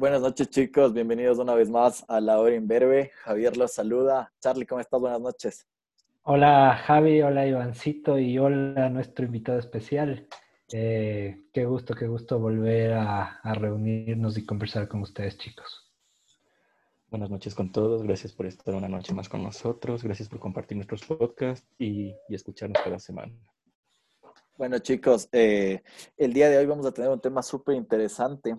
Buenas noches chicos, bienvenidos una vez más a La Hora Imberbe. Javier los saluda. Charlie, ¿cómo estás? Buenas noches. Hola Javi, hola Ivancito y hola nuestro invitado especial. Eh, qué gusto, qué gusto volver a, reunirnos y conversar con ustedes chicos. Buenas noches con todos, gracias por estar una noche más con nosotros, gracias por compartir nuestros podcasts y, escucharnos cada semana. Bueno chicos, eh, el día de hoy vamos a tener un tema súper interesante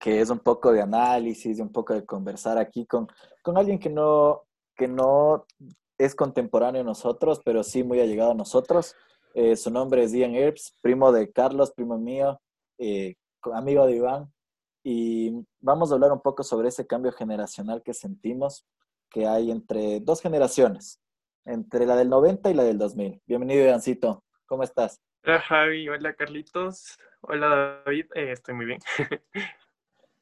que es un poco de análisis y un poco de conversar aquí con, con alguien que no, que no es contemporáneo a nosotros, pero sí muy allegado a nosotros. Eh, su nombre es Ian Herbs, primo de Carlos, primo mío, eh, amigo de Iván. Y vamos a hablar un poco sobre ese cambio generacional que sentimos que hay entre dos generaciones, entre la del 90 y la del 2000. Bienvenido, Ivancito. ¿Cómo estás? Hola, Javi. Hola, Carlitos. Hola, David. Eh, estoy muy bien.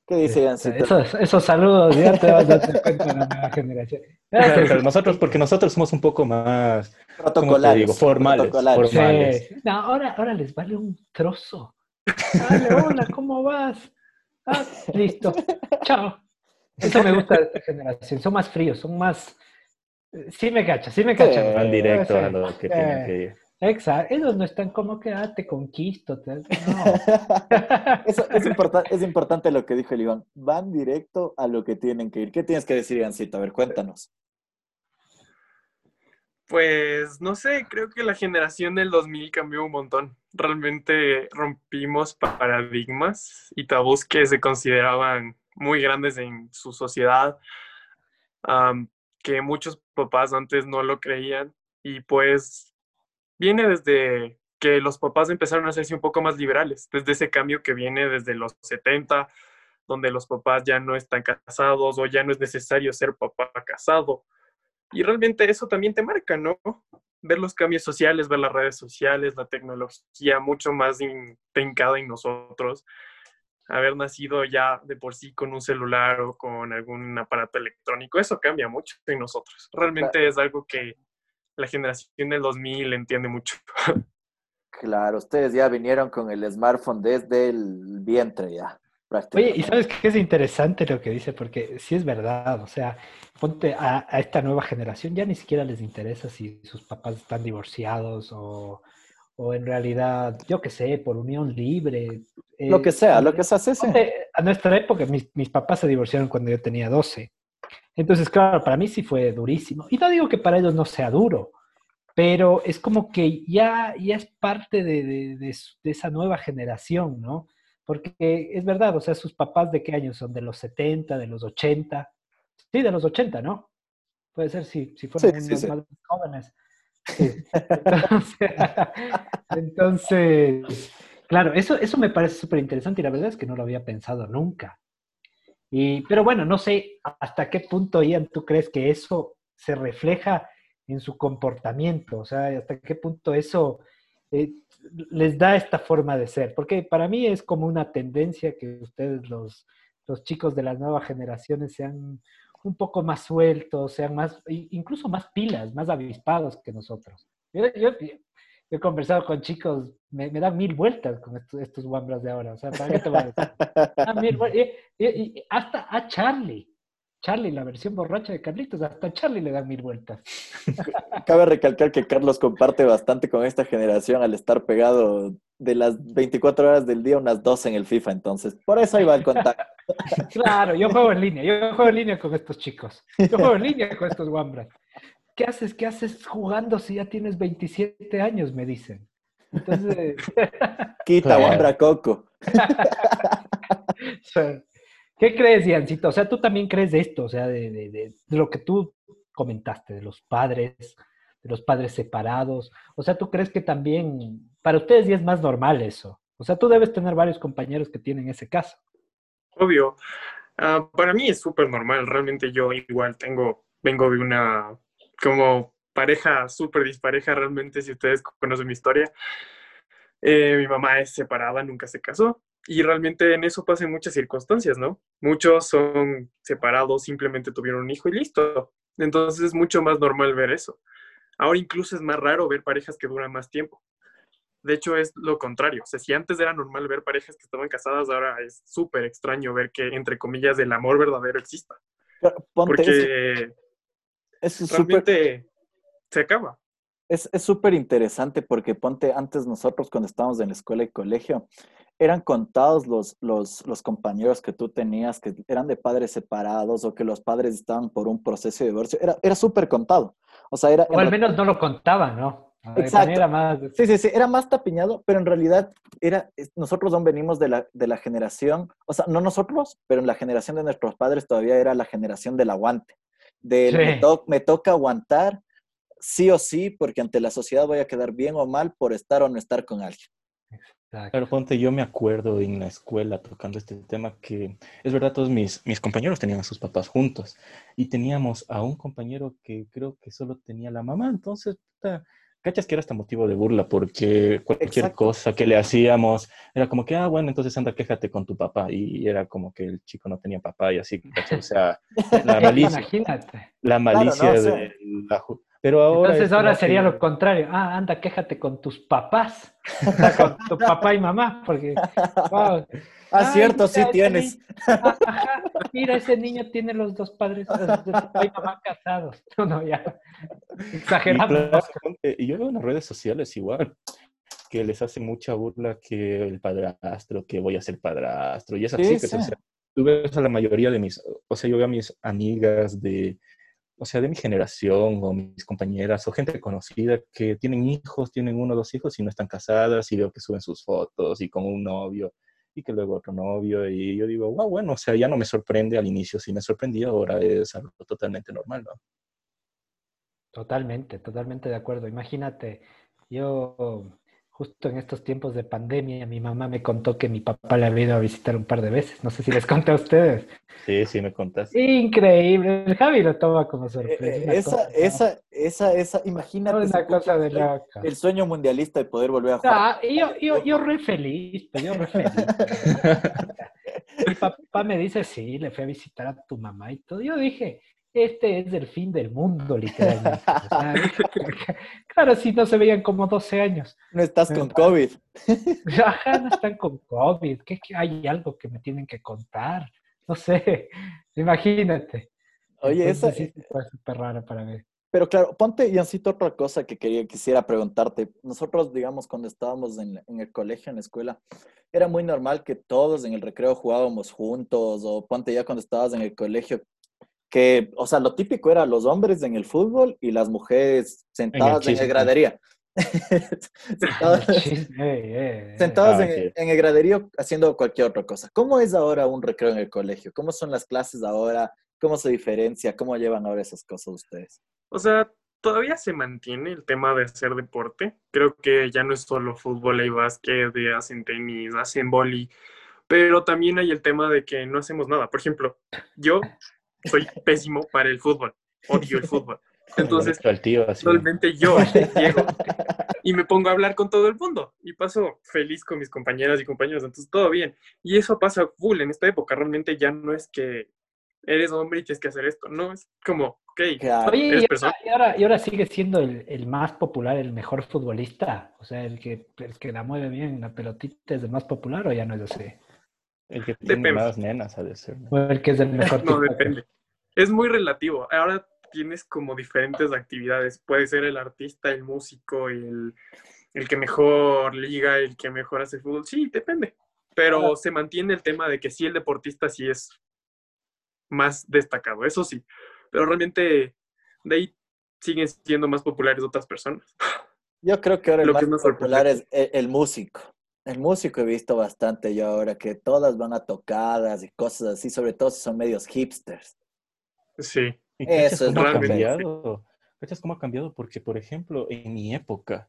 ¿Qué dice Esos, esos, saludos ya te vas a dar cuenta de la nueva generación. Pero nosotros, porque nosotros somos un poco más protocolares, formales. formales. No, ahora, ahora les vale un trozo. Dale, hola, ¿cómo vas? Ah, listo. Chao. Eso me gusta de esta generación. Son más fríos, son más. Sí me cachan, sí me cachan. Van directo a lo que tienen que ir. Exacto, ellos no están como que, ah, te conquisto. No. Eso, es, es importante lo que dijo el Iván. Van directo a lo que tienen que ir. ¿Qué tienes que decir, Ivancito? A ver, cuéntanos. Pues no sé, creo que la generación del 2000 cambió un montón. Realmente rompimos paradigmas y tabús que se consideraban muy grandes en su sociedad, que muchos papás antes no lo creían y pues viene desde que los papás empezaron a hacerse un poco más liberales, desde ese cambio que viene desde los 70, donde los papás ya no están casados o ya no es necesario ser papá casado. Y realmente eso también te marca, ¿no? Ver los cambios sociales, ver las redes sociales, la tecnología mucho más intrincada en nosotros, haber nacido ya de por sí con un celular o con algún aparato electrónico, eso cambia mucho en nosotros. Realmente es algo que la generación del 2000 entiende mucho. Claro, ustedes ya vinieron con el smartphone desde el vientre ya. Oye, y sabes qué es interesante lo que dice, porque sí es verdad, o sea, ponte a, esta nueva generación, ya ni siquiera les interesa si sus papás están divorciados o, en realidad, yo qué sé, por unión libre. lo que sea, lo que se hace. A nuestra época, mis, mis papás se divorciaron cuando yo tenía 12. Entonces, claro, para mí sí fue durísimo. Y no digo que para ellos no sea duro, pero es como que ya, ya es parte de, de, esa nueva generación, ¿no? Porque es verdad, o sea, sus papás de qué años son, de los 70, de los 80. Sí, de los 80, ¿no? Puede ser si, si fueron más jóvenes. Entonces, claro, eso, eso me parece súper interesante y la verdad es que no lo había pensado nunca. Pero bueno, no sé hasta qué punto, Ian, tú crees que eso se refleja en su comportamiento, o sea, hasta qué punto eso eh, les da esta forma de ser, porque para mí es como una tendencia que ustedes, los, los chicos de las nuevas generaciones, sean un poco más sueltos, sean más, incluso más pilas, más avispados que nosotros. Yo, he conversado con chicos, me, me dan mil vueltas con estos, estos guambras de ahora. O sea, ¿para qué te a y, hasta a Charlie. Charlie, la versión borracha de Carlitos, hasta a Charlie le dan mil vueltas. Cabe recalcar que Carlos comparte bastante con esta generación al estar pegado de las 24 horas del día, unas 12 en el FIFA, entonces, por eso ahí va el contacto. claro, yo juego en línea, yo juego en línea con estos chicos, yo juego en línea con estos guambras. ¿Qué haces? ¿Qué haces jugando si ya tienes 27 años? Me dicen. Entonces... Quita, Wambra Coco. ¿Qué crees, Iancito? O sea, tú también crees de esto, o sea, de, lo que tú comentaste, de los padres, de los padres separados. O sea, ¿tú crees que también, para ustedes ya es más normal eso? O sea, tú debes tener varios compañeros que tienen ese caso. Obvio. Ah, para mí es súper normal. Realmente yo igual tengo, vengo de una como pareja súper dispareja realmente, si ustedes conocen mi historia. Eh, mi mamá es separada, nunca se casó. Y realmente en eso pasan muchas circunstancias, ¿no? Muchos son separados, simplemente tuvieron un hijo y listo. Entonces es mucho más normal ver eso. Ahora incluso es más raro ver parejas que duran más tiempo. De hecho, es lo contrario. O sea, si antes era normal ver parejas que estaban casadas, ahora es súper extraño ver que, entre comillas, el amor verdadero exista. Ponte, Porque es súper realmente se acaba. es es súper interesante porque ponte, antes nosotros cuando estábamos en la escuela y colegio, eran contados los, los, los compañeros que tú tenías que eran de padres separados o que los padres estaban por un proceso de divorcio. Era, era súper contado. O sea, era... O al menos no lo contaban, ¿no? Exacto. Era más... Sí, sí, sí, era más tapiñado, pero en realidad era, nosotros aún venimos de la, de la generación, o sea, no nosotros, pero en la generación de nuestros padres todavía era la generación del aguante. Del Sí. me, to- me toca aguantar sí o sí, porque ante la sociedad voy a quedar bien o mal por estar o no estar con alguien. Exacto. Claro, ponte, yo me acuerdo en la escuela tocando este tema que es verdad, todos mis, mis compañeros tenían a sus papás juntos y teníamos a un compañero que creo que solo tenía la mamá, entonces, puta, cachas que era hasta motivo de burla porque cualquier Exacto. cosa que le hacíamos era como que, ah, bueno, entonces anda, quéjate con tu papá y era como que el chico no tenía papá y así. O sea, la malicia, Imagínate. la malicia no, o sea, de la... ju- Pero ahora... Entonces es ahora sería que- lo contrario. Ah, anda, quéjate con tus papás. O sea, con tu papá y mamá, porque... wow. Ah, Ay, cierto, sí mira, tienes. ni- Ajá, mira, ese niño tiene los dos padres, los papá y mamá casados. No, no, ya. Ponte- y yo veo en las redes sociales igual, que les hace mucha burla que el padrastro, que voy a ser padrastro, y esas Sí, chicas, o sí. sea, tú ves a la mayoría de mis, o sea, yo veo a mis amigas de, o sea, de mi generación, o mis compañeras, o gente conocida que tienen hijos, tienen uno o dos hijos y no están casadas, y veo que suben sus fotos y con un novio, y que luego otro novio, y yo digo, wow, bueno, o sea, ya no me sorprende al inicio, sí me sorprendía, ahora es algo totalmente normal, ¿no? Totalmente, totalmente de acuerdo. Imagínate, yo justo en estos tiempos de pandemia, mi mamá me contó que mi papá le había ido a visitar un par de veces. No sé si les conté a ustedes. Sí, sí, me contaste. Increíble. El Javi lo toma como Eh, sorpresa. eh, esa, cosa, esa, esa, esa, imagínate. Una cosa de loca. El sueño mundialista de poder volver a jugar. Ah, y yo, yo, yo re feliz, pues, yo re feliz. Mi papá me dice, sí, le fui a visitar a tu mamá y todo. Yo dije, este es el fin del mundo, literalmente. O sea, claro, si no se veían como 12 años. No estás con COVID. Ajá, no están con COVID. ¿Qué, qué- hay algo que me tienen que contar? No sé, imagínate. Oye, esa, Entonces, sí, fue súper raro para mí. Pero claro, ponte, Jancito, otra cosa que quería, quisiera preguntarte. Nosotros, digamos, cuando estábamos en el colegio, en la escuela, era muy normal que todos en el recreo jugábamos juntos, o ponte ya cuando estabas en el colegio, que, o sea, lo típico era los hombres en el fútbol y las mujeres sentadas en el, gradería. sentadas eh, eh, sentadas Ah, en, en el graderío haciendo cualquier otra cosa. ¿Cómo es ahora un recreo en el colegio? ¿Cómo son las clases ahora? ¿Cómo se diferencia? ¿Cómo llevan ahora esas cosas ustedes? O sea, todavía se mantiene el tema de hacer deporte. Creo que ya no es solo fútbol, hay básquet, de- hacen tenis, hacen boli, pero también hay el tema de que no hacemos nada. Por ejemplo, yo soy pésimo para el fútbol, odio el fútbol. Entonces. Solamente yo llego y me pongo a hablar con todo el mundo y paso feliz con mis compañeras y compañeros, entonces todo bien. Y eso pasa full en esta época, realmente ya no es que eres hombre y tienes que hacer esto, no, es como, ok, Claro. Oye, eres y persona. ahora, y ahora, y ahora sigue siendo el, el más popular, el mejor futbolista. O sea, el que, el que la mueve bien la pelotita es el más popular o ya no es así. El que tiene Depende. más nenas ha de ser. ¿no? O el que es el mejor No, depende. Es muy relativo. Ahora tienes como diferentes actividades. Puede ser el artista, el músico, el, el que mejor liga, el que mejor hace fútbol. Sí, depende. Pero se mantiene el tema de que sí, el deportista sí es más destacado, eso sí. Pero realmente de ahí siguen siendo más populares otras personas. Yo creo que ahora el Lo más que es más popular es el músico. El músico he visto bastante yo ahora, que todas van a tocadas y cosas así, sobre todo si son medios hipsters. Sí. ¿Y cachas Eso es cómo ha cambiado? ¿Cachas cómo ha cambiado? Porque, por ejemplo, en mi época,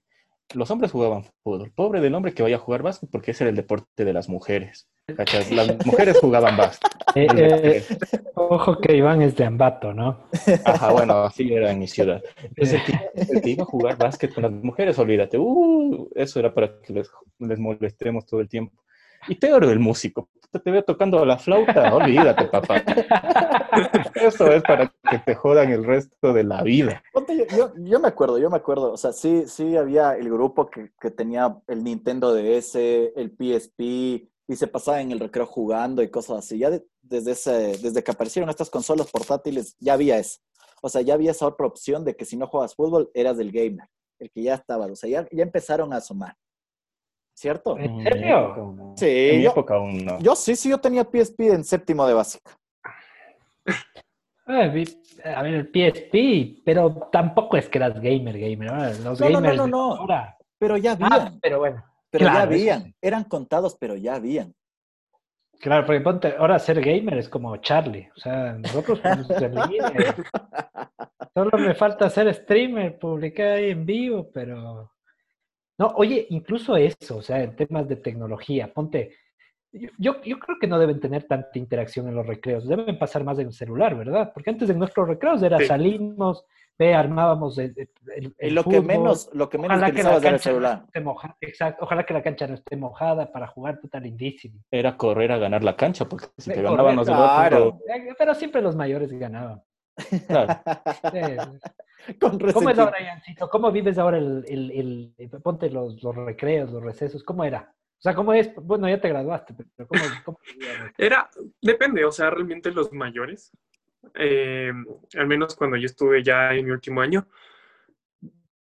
los hombres jugaban fútbol. Pobre del hombre que vaya a jugar básquet porque ese era el deporte de las mujeres. ¿Cachas? Las mujeres jugaban básquet. Eh, eh, ojo que Iván es de Ambato, ¿no? Ajá, bueno, así era en mi ciudad. Entonces, el que, el que iba a jugar básquet con las mujeres, olvídate, uh, eso era para que les, les molestemos todo el tiempo. Y peor el músico. Te veo tocando la flauta, olvídate, papá. Eso es para que te jodan el resto de la vida. Yo, yo, yo me acuerdo, yo me acuerdo. O sea, sí, sí había el grupo que, que tenía el Nintendo DS, el PSP, y se pasaba en el recreo jugando y cosas así. Ya de- desde, ese, desde que aparecieron estas consolas portátiles, ya había eso. O sea, ya había esa otra opción de que si no juegas fútbol, eras del gamer, el que ya estaba. O sea, ya, ya empezaron a asomar. ¿Cierto? ¿En serio? Sí, En mi yo- época aún no. Yo sí, sí, yo tenía PSP en séptimo de básica. Eh, A ver, el PSP, pero tampoco es que eras gamer, gamer. Los No, no, no, no, no. ahora- Pero ya Ah, habían, pero bueno. Pero ya claro, habían. sí. Eran contados, pero ya habían. Claro, porque ponte, ahora ser gamer es como Charlie. O sea, nosotros podemos ser líderes. Solo me falta ser streamer, publicar ahí en vivo, pero. No, oye, incluso eso, o sea, en temas de tecnología, ponte. Yo, yo, yo creo que no deben tener tanta interacción en los recreos, deben pasar más en el celular, ¿verdad? Porque antes en nuestros recreos era Sí. salimos, ve, armábamos el, el- Y el lo que fútbol, menos, lo que menos Ojalá que la utilizabas era el cancha no celular. esté moja- exacto, ojalá que la cancha no esté mojada para jugar, puta lindísimo. Era correr a ganar la cancha, porque si te ganaban los correcto. otro, Eh, Pero siempre los mayores ganaban. claro. Sí. Con ¿Cómo es ahora, Jancito? ¿Cómo vives ahora el, el, el- el- ponte los, los recreos, los recesos? ¿Cómo era? O sea, ¿cómo es? Bueno, ya te graduaste, pero ¿cómo, cómo? Era, depende, o sea, realmente los mayores, eh, al menos cuando yo estuve ya en mi último año,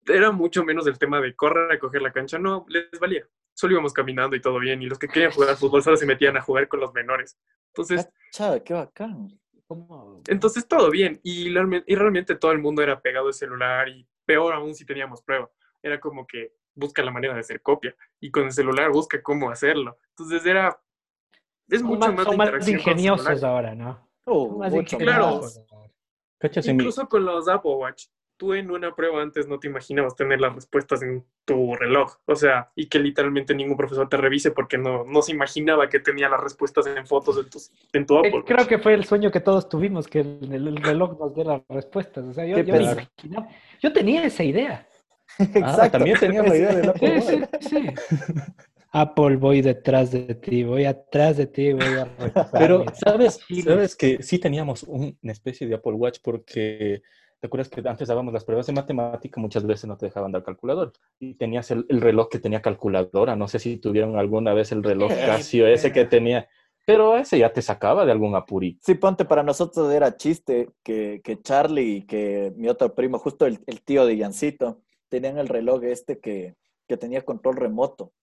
era mucho menos el tema de correr a coger la cancha, no, les valía. Solo íbamos caminando y todo bien, y los que querían jugar fútbol solo se metían a jugar con los menores. Entonces, Chava, qué bacán. ¿Cómo? entonces todo bien, y, realme- y realmente todo el mundo era pegado al celular, y peor aún si teníamos prueba. Era como que busca la manera de hacer copia, y con el celular busca cómo hacerlo. Entonces era, es mucho más, más, son más ingeniosos ahora, ¿no? Oh, Claro. Incluso con los Apple Watch, tú en una prueba antes no te imaginabas tener las respuestas en tu reloj, o sea, y que literalmente ningún profesor te revise porque no, no se imaginaba que tenía las respuestas en fotos en tu, en tu Eh, Apple Creo que fue el sueño que todos tuvimos, que el, el reloj nos dé las respuestas. O sea, yo, yo me pesar. imaginaba- yo tenía esa idea. Ah, Exacto. también tenías la idea del Apple Sí, Watch. sí, sí. Apple, voy detrás de ti, voy atrás de ti, voy a Pero, ¿sabes? ¿Sabes que sí teníamos un- una especie de Apple Watch porque te acuerdas que antes dábamos las pruebas de matemática, muchas veces no te dejaban dar calculador y tenías el, el reloj que tenía calculadora. No sé si tuvieron alguna vez el reloj Casio ese que tenía, pero ese ya te sacaba de algún apurito. Sí, ponte, para nosotros era chiste que, que Charlie y que mi otro primo, justo el, el tío de Yancito, tenían el reloj este que, que tenía control remoto.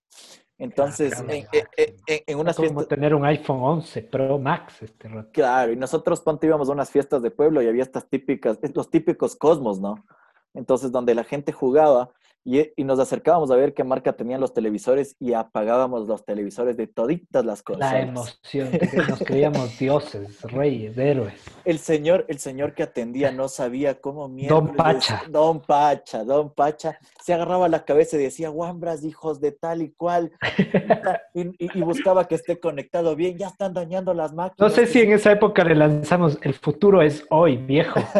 Entonces, en, claro. en- en- en unas como fiestas, tener un iPhone 11 Pro Max este rato. claro, y nosotros, ponte, íbamos a unas fiestas de pueblo y había estas típicas, los típicos cosmos, ¿no? Entonces, donde la gente jugaba y, y nos acercábamos a ver qué marca tenían los televisores y apagábamos los televisores de toditas las La consolas. emoción, nos creíamos dioses, reyes, héroes. El señor, el señor que atendía no sabía cómo mierda. Don Pacha. Don Pacha, Don Pacha. Se agarraba la cabeza y decía, guambras, hijos de tal y cual. Y, y- y buscaba que esté conectado bien. Ya están dañando las No máquinas. sé si en esa época le lanzamos el futuro es hoy, viejo.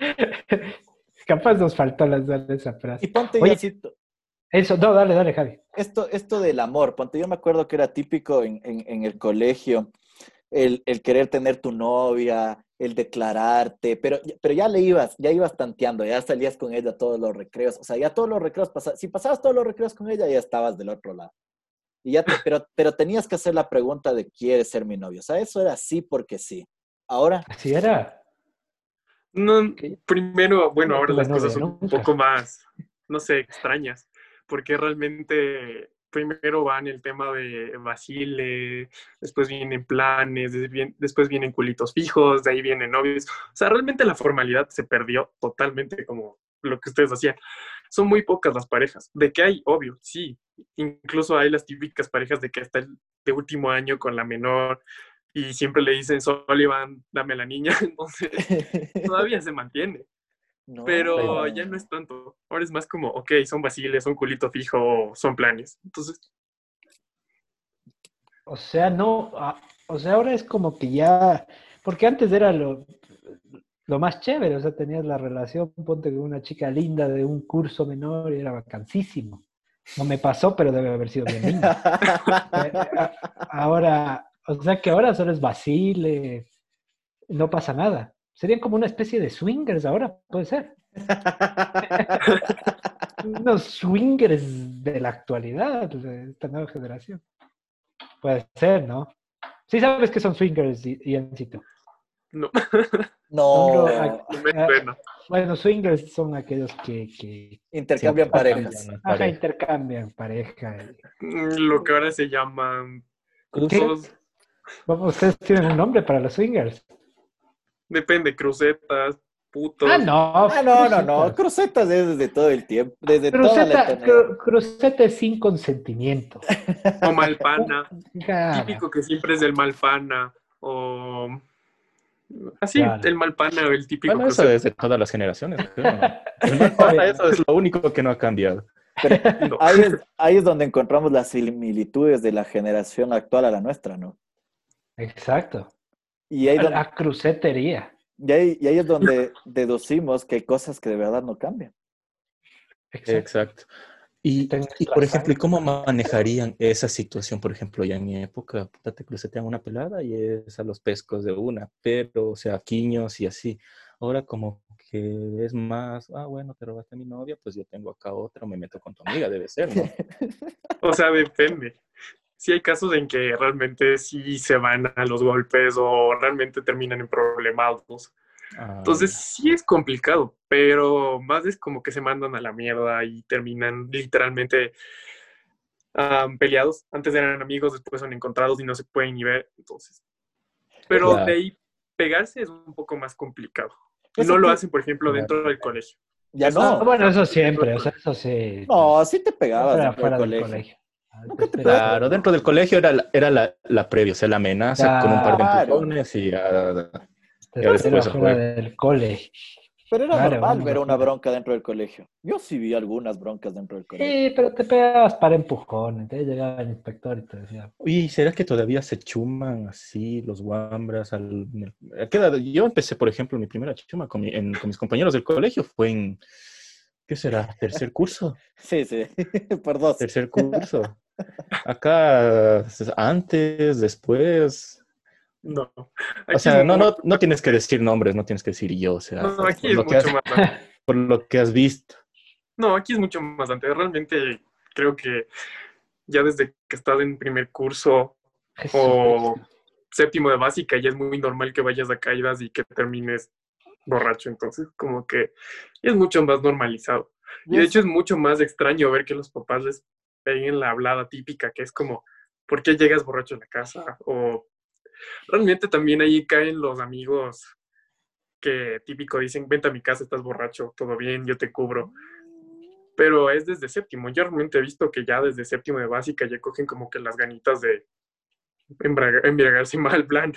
Capaz nos faltó lanzar esa y frase. ponte, Oye. Eso, no, dale, dale, Javi. esto, esto del amor, ponte, yo me acuerdo que era típico en, en- en el colegio, el, el querer tener tu novia, el declararte, pero, pero ya le ibas, ya ibas tanteando, ya salías con ella todos los recreos, o sea, ya todos los recreos, pasa- si pasabas todos los recreos con ella, ya estabas del otro lado. Y ya te- pero, pero tenías que hacer la pregunta de ¿quieres ser mi novio? O sea, eso era sí porque sí. Ahora, Así era. No, primero, bueno, No ahora las cosas son un poco más, no sé, extrañas, porque realmente primero van el tema de vacile, después vienen planes, después vienen culitos fijos, de ahí vienen novios. O sea, realmente la formalidad se perdió totalmente como lo que ustedes hacían. Son muy pocas las parejas. De que hay, obvio, sí. Incluso hay las típicas parejas de que hasta el de último año con la menor y siempre le dicen, Sullivan, dame a la niña. Entonces, todavía se mantiene. no, Pero ya no es tanto. Ahora es más como, ok, son vaciles, son culito fijo, son planes. Entonces, O sea, no, ah, o sea, ahora es como que ya, porque antes era lo, lo más chévere, o sea, tenías la relación, ponte con una chica linda de un curso menor y era vacancísimo. No me pasó, pero debe haber sido bien lindo. Eh, ahora, o sea que ahora solo es vacile, no pasa nada. Serían como una especie de swingers ahora, puede ser. Unos swingers de la actualidad, de esta nueva generación. Puede ser, ¿no? Sí sabes que son swingers, Iancito. No. No, No. Bueno, swingers son aquellos que, que intercambian Sí, parejas. ajá, pareja. intercambian pareja. Lo que ahora se llaman Cruces. Ustedes tienen un nombre para los swingers. depende, crucetas, putos. Ah, no. Ah, no, no, no. Crucetas es desde todo el tiempo, desde toda la Cruceta, eternidad. cru- cruceta es sin consentimiento. O malpana. Claro. Típico que siempre es del malpana. O. Así, Claro. el malpana o el típico Bueno, eso es de todas las generaciones. creo, ¿no? El malpana, eso es lo único que no ha cambiado. No. Ahí es, ahí es donde encontramos las similitudes de la generación actual a la nuestra, ¿no? Exacto. Y ahí, donde- La crucetería. y ahí, y ahí es donde deducimos que hay cosas que de verdad no cambian. Exacto. Exacto. Y, por ejemplo, ¿y cómo manejarían esa situación? Por ejemplo, ya en mi época, puta, te crucetean una pelada y es a los pescos de una, pero, o sea, quiños y así. Ahora como que es más, ah, bueno, te robaste a mi novia, pues yo tengo acá otra, me meto con tu amiga, debe ser, ¿no? O sea, depende. Sí hay casos en que realmente sí se van a los golpes o realmente terminan en problemados. Ah, Entonces sí es complicado, pero más es como que se mandan a la mierda y terminan literalmente peleados. Antes eran amigos, después son encontrados y no se pueden ni ver. Entonces, pero de ahí pegarse es un poco más complicado. Eso No lo hacen, por ejemplo, dentro del colegio. Ya Ah, no. bueno, eso siempre, o sea, eso sí. No, sí te pegabas Fuera- del fuera del colegio. Ah, Nunca te pero- Claro, dentro del colegio era, la- era la, la previa, o sea, la amenaza con un par de empujones y ya- pero después del cole. Pero era Claro, normal ver una bronca dentro del colegio. Yo sí vi algunas broncas dentro del colegio. Sí, pero te pegabas para empujones. Entonces llegaba el inspector y te decía, Oye, ¿será que todavía se chuman así los guambras? Al, ¿a qué edad? Yo empecé, por ejemplo, mi primera chuma con, mi- en- con mis compañeros del colegio fue en, ¿qué será? ¿Tercer curso? Sí, sí, por dos. Tercer curso. Acá, antes, después. No. O sea, no, no, no tienes que decir nombres, no tienes que decir yo, o sea, no, por, aquí es lo que mucho has, más antes. por lo que has visto. No, aquí es mucho más antes. Realmente creo que ya desde que estás en primer curso o séptimo de básica ya es muy normal que vayas a caídas y que termines borracho. Entonces, como que es mucho más normalizado. Y de hecho es mucho más extraño ver que los papás les peguen la hablada típica, que es como, ¿por qué llegas borracho a la casa? O realmente también ahí caen los amigos que típico dicen, vente a mi casa, estás borracho, todo bien, yo te cubro. Pero es desde séptimo. Yo realmente he visto que ya desde séptimo de básica ya cogen como que las ganitas de embriagarse mal plan.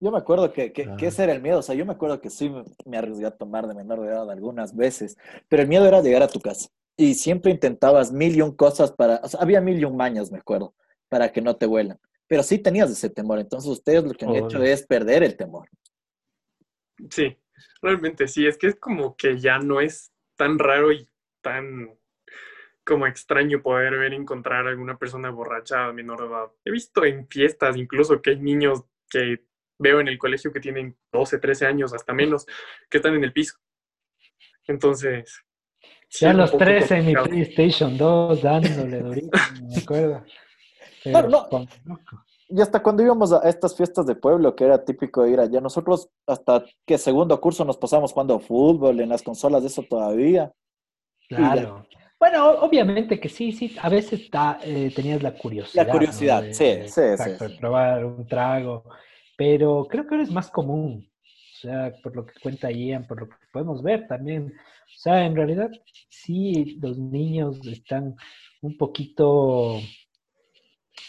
Yo me acuerdo que, que, ese era el miedo. O sea, yo me acuerdo que sí me, arriesgué a tomar de menor de edad algunas veces, pero el miedo era llegar a tu casa. Y siempre intentabas mil y un cosas para, o sea, había mil y un mañas, me acuerdo, para que no te vuelan. Pero sí tenías ese temor. Entonces ustedes lo que han hecho es perder el temor. Sí, realmente sí. Es que es como que ya no es tan raro y tan como extraño poder ver encontrar a alguna persona borracha a menor edad. He visto en fiestas incluso que hay niños que veo en el colegio que tienen 12, 13 años, hasta menos, que están en el piso. Entonces, sí Ya los poco 13 en mi. PlayStation 2 dándole durito, me acuerdo. Pero no. loco. Y hasta cuando íbamos a estas fiestas de pueblo, que era típico ir allá, nosotros hasta que segundo curso nos pasamos jugando fútbol en las consolas de eso todavía. Claro. Bueno, obviamente que sí, sí, a veces ta- eh, tenías la curiosidad. La curiosidad, ¿no? sí, sí, exacto, sí, de sí. probar un trago, pero creo que ahora es más común, o sea, por lo que cuenta Ian, por lo que podemos ver también, o sea, en realidad sí, los niños están un poquito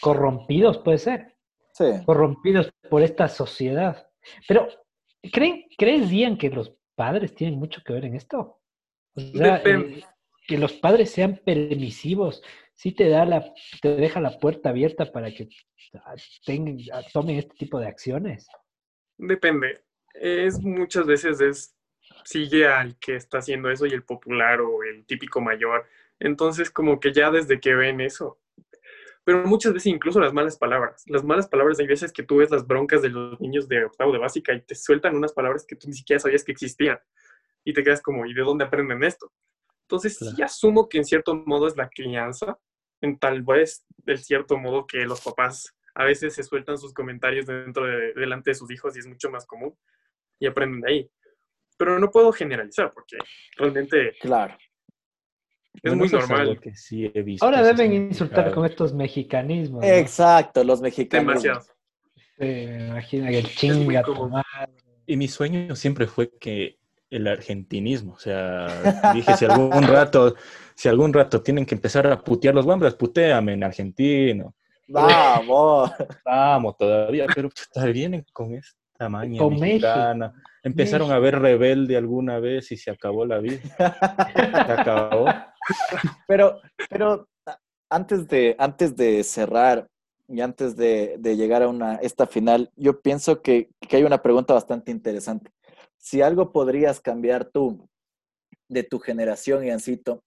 corrompidos, puede ser, Sí. corrompidos por esta sociedad. Pero, ¿creen, ¿crees, Ian, que los padres tienen mucho que ver en esto? O sea, eh, que los padres sean permisivos, sí te da la, te deja la puerta abierta para que ah, ah, tomen este tipo de acciones. Depende. Es muchas veces es sigue al que está haciendo eso y el popular o el típico mayor Entonces, como que ya desde que ven eso, pero muchas veces incluso las malas palabras. Las malas palabras, hay veces que tú ves las broncas de los niños de octavo de básica y te sueltan unas palabras que tú ni siquiera sabías que existían. Y te quedas como, ¿y de dónde aprenden esto? Entonces, sí asumo que en cierto modo es la crianza, en tal vez del cierto modo que los papás a veces se sueltan sus comentarios dentro de, delante de sus hijos y es mucho más común y aprenden de ahí. Pero no puedo generalizar porque realmente Claro. es muy normal. que sí he visto, Ahora deben insultar claro. con estos mexicanismos. ¿no? Exacto, los mexicanos. Demasiado. Sí, me imagino que el chinga tu común. madre. Y mi sueño siempre fue que el argentinismo, o sea, dije, si algún rato, si algún rato tienen que empezar a putear los guambras, puteame en argentino. Vamos. Vamos todavía, pero puta, vienen con esta maña Con mexicana. Empezaron a ver rebelde alguna vez y se acabó la vida. Se acabó. Pero, pero antes de, antes de cerrar y antes de, de llegar a una, esta final, yo pienso que, que hay una pregunta bastante interesante. Si algo podrías cambiar tú de tu generación, Iancito,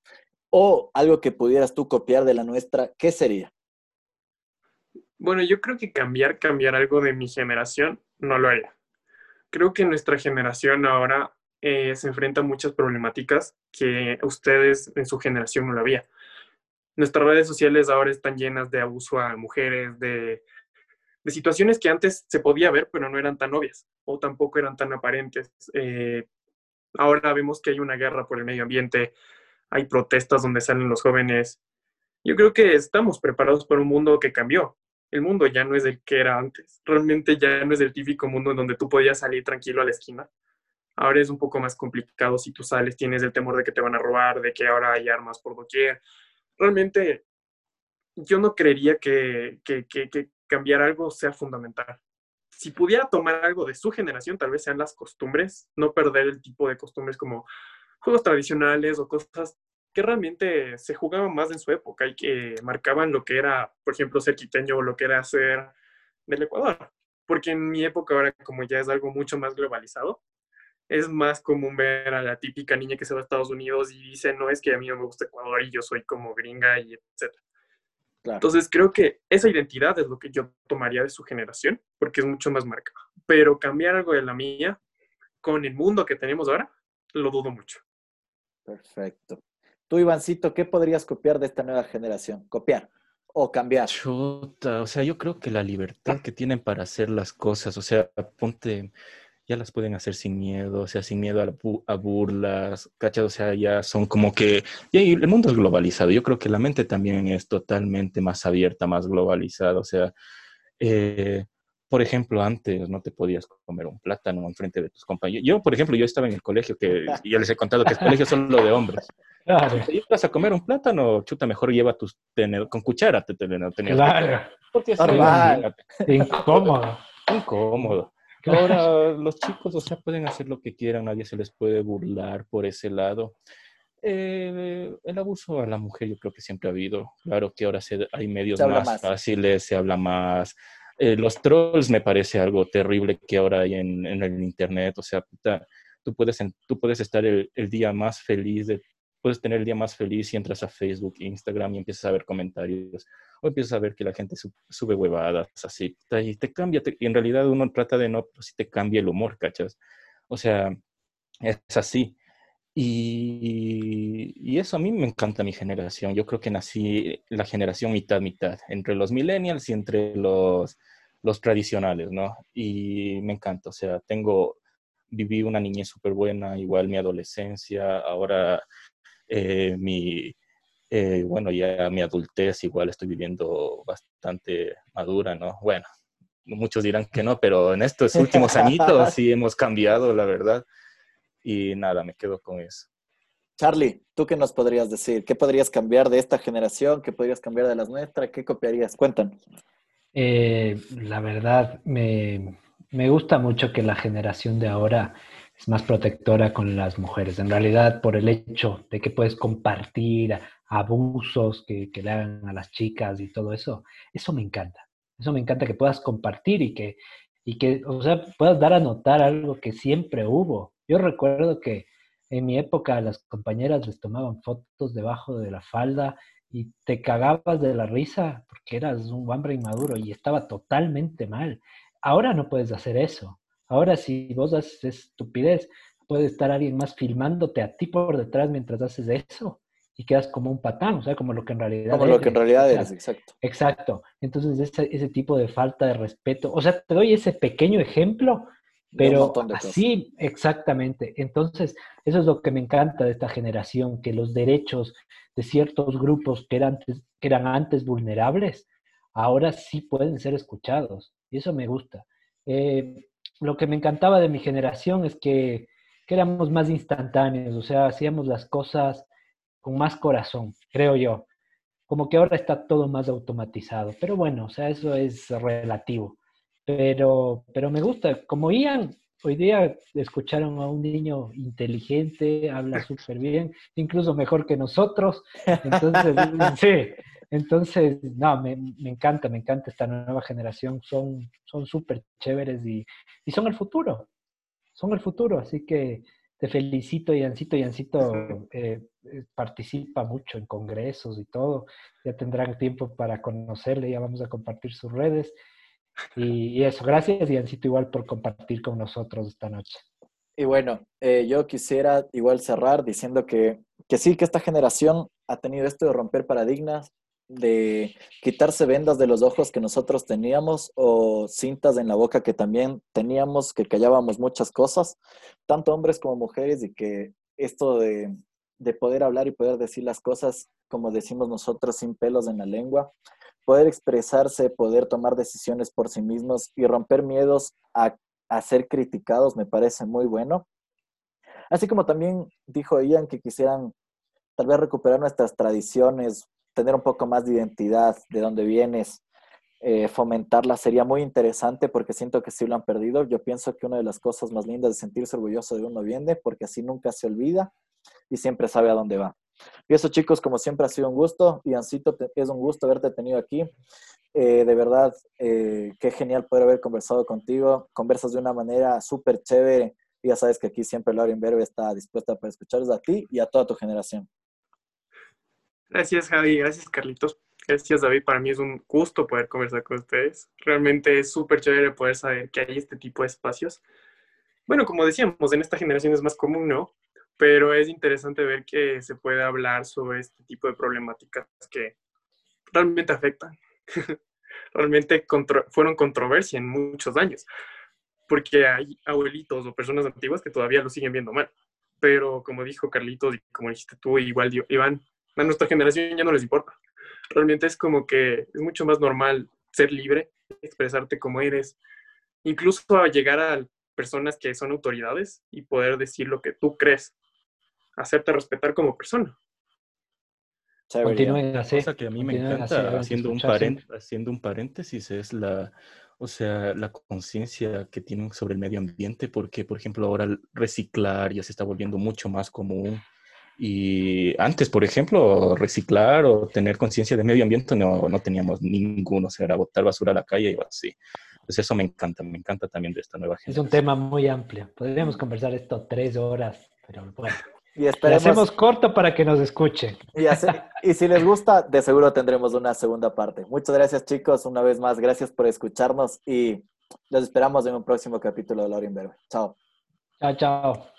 o algo que pudieras tú copiar de la nuestra, ¿qué sería? Bueno, yo creo que cambiar, cambiar algo de mi generación no lo haría. Creo que nuestra generación ahora eh, se enfrenta a muchas problemáticas que ustedes en su generación no lo había. Nuestras redes sociales ahora están llenas de abuso a mujeres, de, de situaciones que antes se podía ver, pero no eran tan obvias o tampoco eran tan aparentes. Eh, ahora vemos que hay una guerra por el medio ambiente, hay protestas donde salen los jóvenes. Yo creo que estamos preparados para un mundo que cambió el mundo ya no es el que era antes. Realmente ya no es el típico mundo en donde tú podías salir tranquilo a la esquina. Ahora es un poco más complicado si tú sales, tienes el temor de que te van a robar, de que ahora hay armas por doquier. Realmente yo no creería que, que, que, cambiar algo sea fundamental. Si pudiera tomar algo de su generación, tal vez sean las costumbres, no perder el tipo de costumbres como juegos tradicionales o cosas que realmente se jugaban más en su época y que marcaban lo que era, por ejemplo, ser quiteño o lo que era ser del Ecuador. Porque en mi época ahora, como ya es algo mucho más globalizado, es más común ver a la típica niña que se va a Estados Unidos y dice, no, es que a mí no me gusta Ecuador y yo soy como gringa y etc. Claro. Entonces creo que esa identidad es lo que yo tomaría de su generación, porque es mucho más marcada. Pero cambiar algo de la mía con el mundo que tenemos ahora, lo dudo mucho. Perfecto. Tú, Ivancito, ¿qué podrías copiar de esta nueva generación? Copiar o cambiar. Chuta, o sea, yo creo que la libertad que tienen para hacer las cosas, o sea, ponte, ya las pueden hacer sin miedo, o sea, sin miedo a, bu- a burlas, ¿cachai? O sea, ya son como que, y el mundo es globalizado, yo creo que la mente también es totalmente más abierta, más globalizada, o sea, eh, por ejemplo, antes no te podías comer un plátano enfrente de tus compañeros. Yo, por ejemplo, yo estaba en el colegio, que ya les he contado que el colegio es solo de hombres. Claro, Si vas a comer un plátano, chuta, mejor lleva tus tenedor, con cuchara te tenedor. claro. Porque imagínate, Incómodo. incómodo. Ahora los chicos, o sea, pueden hacer lo que quieran, nadie se les puede burlar por ese lado. Eh, el abuso a la mujer yo creo que siempre ha habido. Claro que ahora se- hay medios Se más, más. fáciles, se habla más. Eh, los trolls me parece algo terrible que ahora hay en, en el internet. O sea, puta, tú, puedes, tú puedes estar el, el día más feliz de puedes tener el día más feliz si entras a Facebook, Instagram y empiezas a ver comentarios o empiezas a ver que la gente su- sube huevadas así y te cambia, te- y en realidad uno trata de no, pues si te cambia el humor, ¿cachas? O sea, es así. Y, y eso a mí me encanta mi generación. Yo creo que nací la generación mitad-mitad, entre los millennials y entre los, los tradicionales, ¿no? Y me encanta, o sea, tengo, viví una niñez súper buena, igual mi adolescencia, ahora eh, mi, eh, bueno, ya mi adultez igual estoy viviendo bastante madura, ¿no? Bueno, muchos dirán que no, pero en estos últimos añitos sí hemos cambiado, la verdad. Y nada, me quedo con eso. Charlie, ¿tú qué nos podrías decir? ¿Qué podrías cambiar de esta generación? ¿Qué podrías cambiar de las nuestras? ¿Qué copiarías? Cuéntanos. Eh, la verdad, me, me gusta mucho que la generación de ahora es más protectora con las mujeres. En realidad, por el hecho de que puedes compartir abusos que, que le hagan a las chicas y todo eso, eso me encanta. Eso me encanta que puedas compartir y que, y que, o sea, puedas dar a notar algo que siempre hubo. Yo recuerdo que En mi época las compañeras les tomaban fotos debajo de la falda y te cagabas de la risa porque eras un hombre inmaduro y estaba totalmente mal. Ahora no puedes hacer eso. Ahora si vos haces estupidez, puede estar alguien más filmándote a ti por detrás mientras haces eso y quedas como un patán, o sea, como lo que en realidad Como lo que en realidad eres, exacto. Exacto. Entonces, ese, ese tipo de falta de respeto, o sea, te doy ese pequeño ejemplo, pero así, exactamente. Entonces, eso es lo que me encanta de esta generación, que los derechos de ciertos grupos que eran antes, que eran antes vulnerables, ahora sí pueden ser escuchados. Y eso me gusta. Eh, lo que me encantaba de mi generación es que, que éramos más instantáneos, o sea, hacíamos las cosas con más corazón, creo yo. Como que ahora está todo más automatizado. Pero bueno, o sea, eso es relativo. Pero, pero me gusta. Como Ian, hoy día escucharon a un niño inteligente, habla súper bien, incluso mejor que nosotros. Entonces, sí. Entonces, no, me, me, encanta, me encanta esta nueva generación. Son súper chéveres y, y son el futuro. Son el futuro. Así que te felicito, Yancito. Yancito eh, eh, participa mucho en congresos y todo. Ya tendrán tiempo para conocerle, ya vamos a compartir sus redes. Y, eso, gracias, Yancito, igual por compartir con nosotros esta noche. Y bueno, eh, yo quisiera igual cerrar diciendo que, que sí, que esta generación ha tenido esto de romper paradigmas, de quitarse vendas de los ojos que nosotros teníamos o cintas en la boca que también teníamos, que callábamos muchas cosas, tanto hombres como mujeres, y que esto de, de poder hablar y poder decir las cosas como decimos nosotros sin pelos en la lengua, poder expresarse, poder tomar decisiones por sí mismos y romper miedos a, a ser criticados me parece muy bueno. Así como también dijo Ian que quisieran tal vez recuperar nuestras tradiciones, tener un poco más de identidad, de dónde vienes, eh, fomentarla sería muy interesante porque siento que sí lo han perdido. Yo pienso que una de las cosas más lindas de sentirse orgulloso de uno viene porque así nunca se olvida y siempre sabe a dónde va. Y eso chicos, como siempre ha sido un gusto. Iancito, es un gusto haberte tenido aquí. Eh, de verdad, eh, qué genial poder haber conversado contigo. Conversas de una manera súper chévere. Ya sabes que aquí siempre Laura Inverbe está dispuesta para escucharos a ti y a toda tu generación. Gracias, Javi. Gracias, Carlitos. Gracias, David. Para mí es un gusto poder conversar con ustedes. Realmente es súper chévere poder saber que hay este tipo de espacios. Bueno, como decíamos, en esta generación es más común, ¿no? Pero es interesante ver que se puede hablar sobre este tipo de problemáticas que realmente afectan. realmente fueron controversia en muchos años. Porque hay abuelitos o personas antiguas que todavía lo siguen viendo mal. Pero como dijo Carlitos y como dijiste tú, igual Iván, a nuestra generación ya no les importa. Realmente es como que es mucho más normal ser libre, expresarte como eres, incluso a llegar a personas que son autoridades y poder decir lo que tú crees, hacerte respetar como persona. Continúen así. Cosa que a mí me encanta, haciendo, un haciendo un paréntesis, es la, o sea, la conciencia que tienen sobre el medio ambiente, porque, por ejemplo, ahora reciclar ya se está volviendo mucho más común. Y antes, por ejemplo, reciclar o tener conciencia de medio ambiente no, no teníamos ninguno, o sea, era botar basura a la calle y así. Pues eso me encanta, me encanta también de esta nueva generación. Es un tema muy amplio. Podríamos conversar esto tres horas, pero bueno. Y hacemos corto para que nos escuchen. Y, y, si les gusta, de seguro tendremos una segunda parte. Muchas gracias, chicos. Una vez más, gracias por escucharnos y los esperamos en un próximo capítulo de Lauren Berber. Chao. Chao, chao.